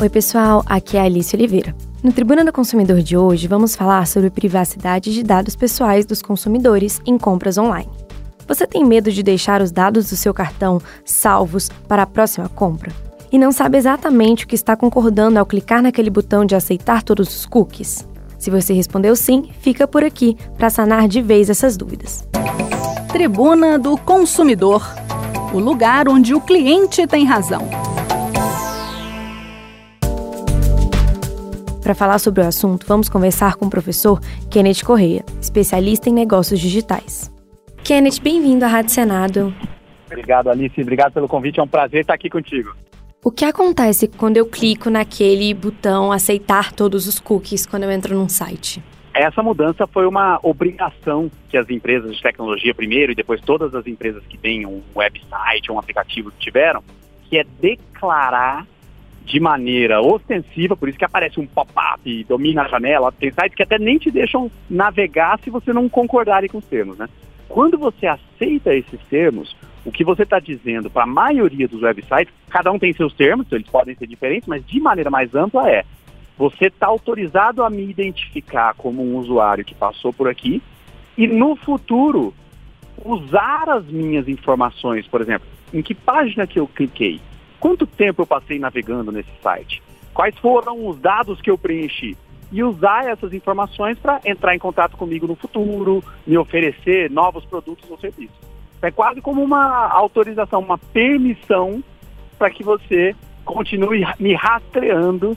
Oi, pessoal, aqui é a Alice Oliveira. No Tribuna do Consumidor de hoje, vamos falar sobre privacidade de dados pessoais dos consumidores em compras online. Você tem medo de deixar os dados do seu cartão salvos para a próxima compra? E não sabe exatamente o que está concordando ao clicar naquele botão de aceitar todos os cookies? Se você respondeu sim, fica por aqui para sanar de vez essas dúvidas. Tribuna do Consumidor o lugar onde o cliente tem razão. Para falar sobre o assunto, vamos conversar com o professor Kenneth Correia, especialista em negócios digitais. Kenneth, bem-vindo à Rádio Senado. Obrigado, Alice. Obrigado pelo convite. É um prazer estar aqui contigo. O que acontece quando eu clico naquele botão aceitar todos os cookies quando eu entro num site? Essa mudança foi uma obrigação que as empresas de tecnologia primeiro e depois todas as empresas que têm um website, um aplicativo que tiveram, que é declarar de maneira ostensiva, por isso que aparece um pop-up domina a janela. Tem sites que até nem te deixam navegar se você não concordar com os termos, né? Quando você aceita esses termos, o que você está dizendo para a maioria dos websites, cada um tem seus termos, então eles podem ser diferentes, mas de maneira mais ampla é: você está autorizado a me identificar como um usuário que passou por aqui e no futuro usar as minhas informações, por exemplo, em que página que eu cliquei, Quanto tempo eu passei navegando nesse site? Quais foram os dados que eu preenchi? E usar essas informações para entrar em contato comigo no futuro, me oferecer novos produtos ou serviços. É quase como uma autorização, uma permissão para que você continue me rastreando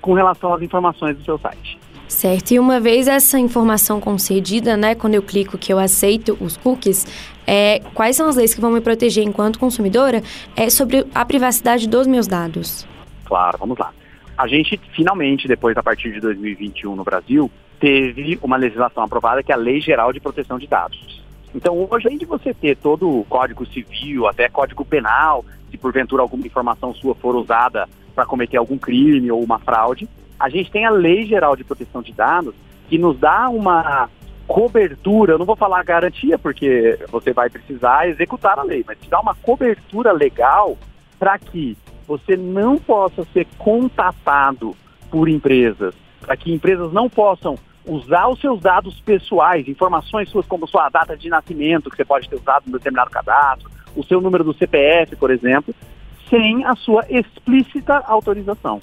com relação às informações do seu site. Certo. E uma vez essa informação concedida, né, quando eu clico que eu aceito os cookies, é, quais são as leis que vão me proteger enquanto consumidora é sobre a privacidade dos meus dados? Claro, vamos lá. A gente finalmente, depois a partir de 2021 no Brasil, teve uma legislação aprovada que é a Lei Geral de Proteção de Dados. Então, hoje, além de você ter todo o Código Civil, até Código Penal, se porventura alguma informação sua for usada para cometer algum crime ou uma fraude, a gente tem a Lei Geral de Proteção de Dados, que nos dá uma cobertura, eu não vou falar garantia, porque você vai precisar executar a lei, mas te dá uma cobertura legal para que você não possa ser contatado por empresas, para que empresas não possam usar os seus dados pessoais, informações suas como sua data de nascimento, que você pode ter usado no determinado cadastro, o seu número do CPF, por exemplo, sem a sua explícita autorização.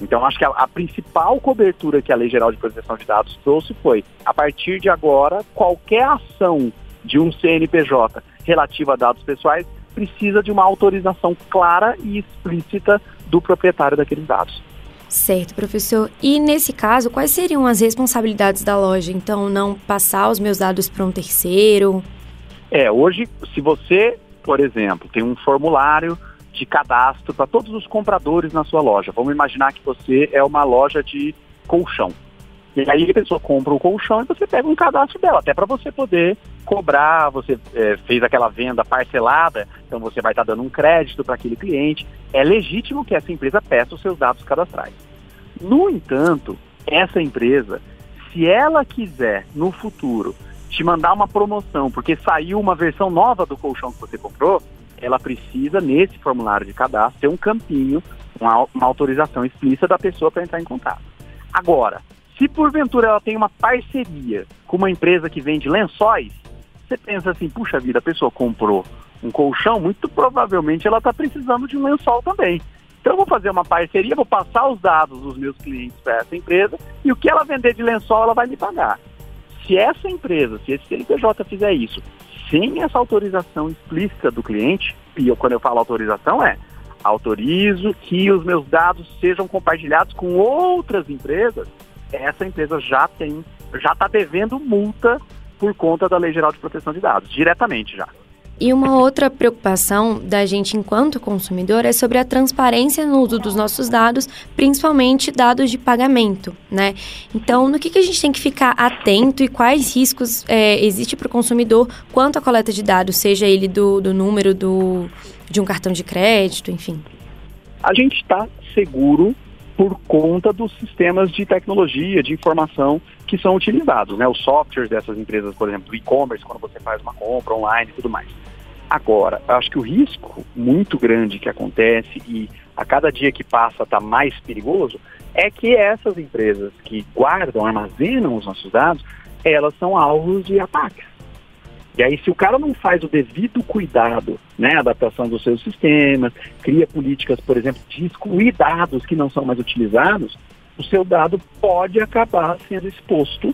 Então, acho que a, a, principal cobertura que a Lei Geral de Proteção de Dados trouxe foi, a partir de agora, qualquer ação de um CNPJ relativa a dados pessoais precisa de uma autorização clara e explícita do proprietário daqueles dados. Certo, professor. E nesse caso, quais seriam as responsabilidades da loja? Então, não passar os meus dados para um terceiro? É, hoje, se você, por exemplo, tem um formulário de cadastro para todos os compradores na sua loja. Vamos imaginar que você é uma loja de colchão. E aí a pessoa compra o colchão e você pega um cadastro dela, até para você poder cobrar, você é, fez aquela venda parcelada, então você vai estar tá dando um crédito para aquele cliente. É legítimo que essa empresa peça os seus dados cadastrais. No entanto, essa empresa, se ela quiser no futuro te mandar uma promoção, porque saiu uma versão nova do colchão que você comprou, ela precisa, nesse formulário de cadastro, ter um campinho, uma, uma autorização explícita da pessoa para entrar em contato. Agora, se porventura ela tem uma parceria com uma empresa que vende lençóis, você pensa assim, puxa vida, a pessoa comprou um colchão, muito provavelmente ela está precisando de um lençol também. Então eu vou fazer uma parceria, vou passar os dados dos meus clientes para essa empresa e o que ela vender de lençol ela vai me pagar. Se essa empresa, se esse CNPJ fizer isso sem essa autorização explícita do cliente, e eu, quando eu falo autorização é autorizo que os meus dados sejam compartilhados com outras empresas, essa empresa já tem, já está devendo multa por conta da Lei Geral de Proteção de Dados, diretamente já. E uma outra preocupação da gente enquanto consumidor é sobre a transparência no uso dos nossos dados, principalmente dados de pagamento, né? Então, no que, que a gente tem que ficar atento e quais riscos é, existe para o consumidor quanto à coleta de dados, seja ele do, do número do, de um cartão de crédito, enfim? A gente está seguro por conta dos sistemas de tecnologia, de informação que são utilizados, né? Os softwares dessas empresas, por exemplo, e-commerce, quando você faz uma compra online e tudo mais. Agora, acho que o risco muito grande que acontece e a cada dia que passa está mais perigoso, é que essas empresas que guardam, armazenam os nossos dados, elas são alvos de ataques. E aí, se o cara não faz o devido cuidado, né, adaptação dos seus sistemas, cria políticas, por exemplo, de excluir dados que não são mais utilizados, o seu dado pode acabar sendo exposto,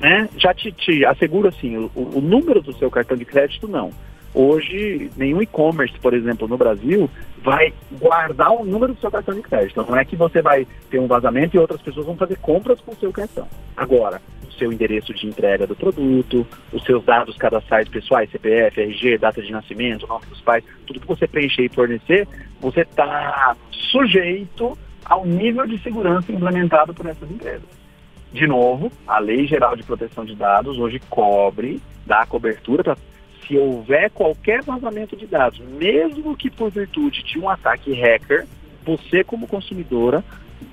né? Já te, te asseguro assim, o, o número do seu cartão de crédito não. Hoje, nenhum e-commerce, por exemplo, no Brasil, vai guardar o número do seu cartão de crédito. Não é que você vai ter um vazamento e outras pessoas vão fazer compras com o seu cartão. Agora, o seu endereço de entrega do produto, os seus dados cadastrais pessoais, CPF, RG, data de nascimento, nome dos pais, tudo que você preencher e fornecer, você está sujeito ao nível de segurança implementado por essas empresas. De novo, a Lei Geral de Proteção de Dados hoje cobre, dá cobertura para se houver qualquer vazamento de dados, mesmo que por virtude de um ataque hacker, você como consumidora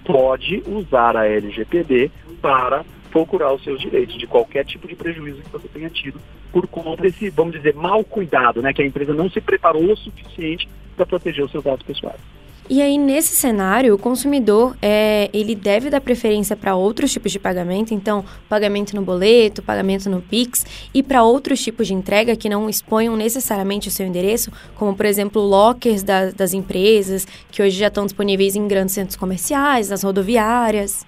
pode usar a LGPD para procurar os seus direitos de qualquer tipo de prejuízo que você tenha tido por conta desse, vamos dizer, mal cuidado, né, que a empresa não se preparou o suficiente para proteger os seus dados pessoais. E aí, nesse cenário, o consumidor é, ele deve dar preferência para outros tipos de pagamento, então, pagamento no boleto, pagamento no Pix, e para outros tipos de entrega que não exponham necessariamente o seu endereço, como, por exemplo, lockers da, das empresas, que hoje já estão disponíveis em grandes centros comerciais, nas rodoviárias.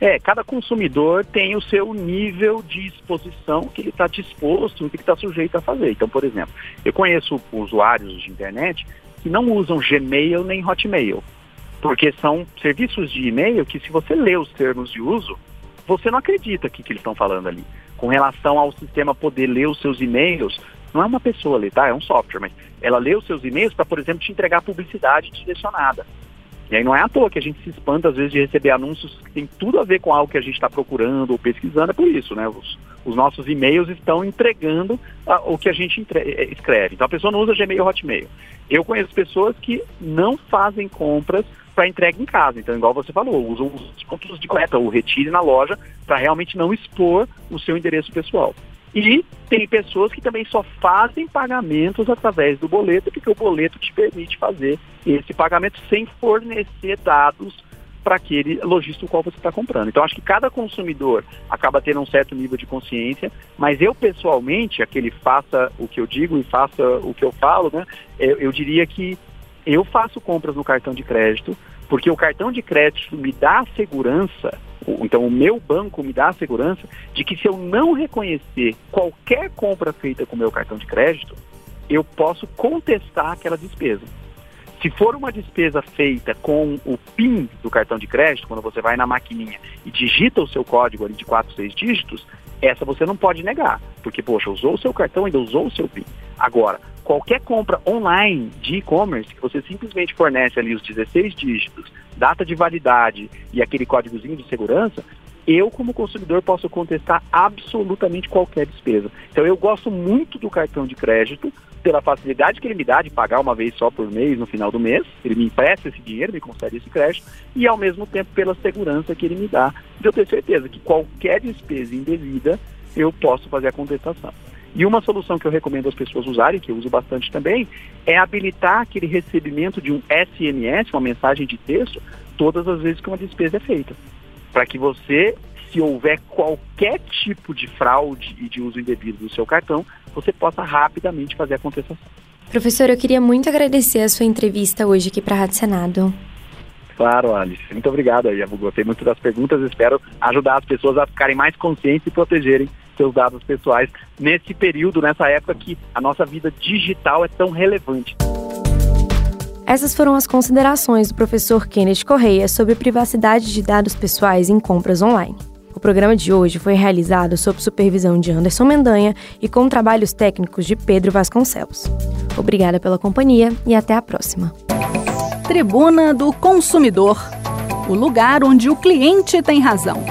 É, cada consumidor tem o seu nível de exposição que ele está disposto, que ele está sujeito a fazer. Então, por exemplo, eu conheço usuários de internet que não usam Gmail nem Hotmail, porque são serviços de e-mail que se você lê os termos de uso, você não acredita que, que eles estão falando ali. Com relação ao sistema poder ler os seus e-mails, não é uma pessoa ali, tá? É um software, mas ela lê os seus e-mails para, por exemplo, te entregar publicidade direcionada. E aí não é à toa que a gente se espanta, às vezes, de receber anúncios que tem tudo a ver com algo que a gente está procurando ou pesquisando, é por isso, né? Os, os nossos e-mails estão entregando a, o que a gente entre, é, escreve. Então a pessoa não usa Gmail ou Hotmail. Eu conheço pessoas que não fazem compras para entrega em casa. Então, igual você falou, usam os pontos de coleta, ou retire na loja, para realmente não expor o seu endereço pessoal. E tem pessoas que também só fazem pagamentos através do boleto, porque o boleto te permite fazer esse pagamento sem fornecer dados para aquele lojista o qual você está comprando. Então, acho que cada consumidor acaba tendo um certo nível de consciência, mas eu pessoalmente, aquele faça o que eu digo e faça o que eu falo, né? Eu, eu diria que eu faço compras no cartão de crédito, porque o cartão de crédito me dá segurança então, o meu banco me dá a segurança de que se eu não reconhecer qualquer compra feita com o meu cartão de crédito, eu posso contestar aquela despesa. Se for uma despesa feita com o PIN do cartão de crédito, quando você vai na maquininha e digita o seu código ali de 4, 6 dígitos, essa você não pode negar, porque, poxa, usou o seu cartão, ainda usou o seu PIN. Agora, qualquer compra online de e-commerce, que você simplesmente fornece ali os 16 dígitos, data de validade e aquele códigozinho de segurança, eu, como consumidor, posso contestar absolutamente qualquer despesa. Então, eu gosto muito do cartão de crédito pela facilidade que ele me dá de pagar uma vez só por mês no final do mês. Ele me empresta esse dinheiro, me concede esse crédito, e ao mesmo tempo pela segurança que ele me dá de eu ter certeza que qualquer despesa indevida eu posso fazer a contestação. E uma solução que eu recomendo às pessoas usarem, que eu uso bastante também, é habilitar aquele recebimento de um SMS, uma mensagem de texto, todas as vezes que uma despesa é feita. Para que você, se houver qualquer tipo de fraude e de uso indevido do seu cartão, você possa rapidamente fazer a contestação. Professor, eu queria muito agradecer a sua entrevista hoje aqui para a Rádio Senado. Claro, Alice. Muito obrigado aí. Eu gostei muito das perguntas. Espero ajudar as pessoas a ficarem mais conscientes e protegerem seus dados pessoais nesse período, nessa época que a nossa vida digital é tão relevante. Essas foram as considerações do professor Kenneth Correia sobre privacidade de dados pessoais em compras online. O programa de hoje foi realizado sob supervisão de Anderson Mendanha e com trabalhos técnicos de Pedro Vasconcelos. Obrigada pela companhia e até a próxima. Tribuna do Consumidor o lugar onde o cliente tem razão.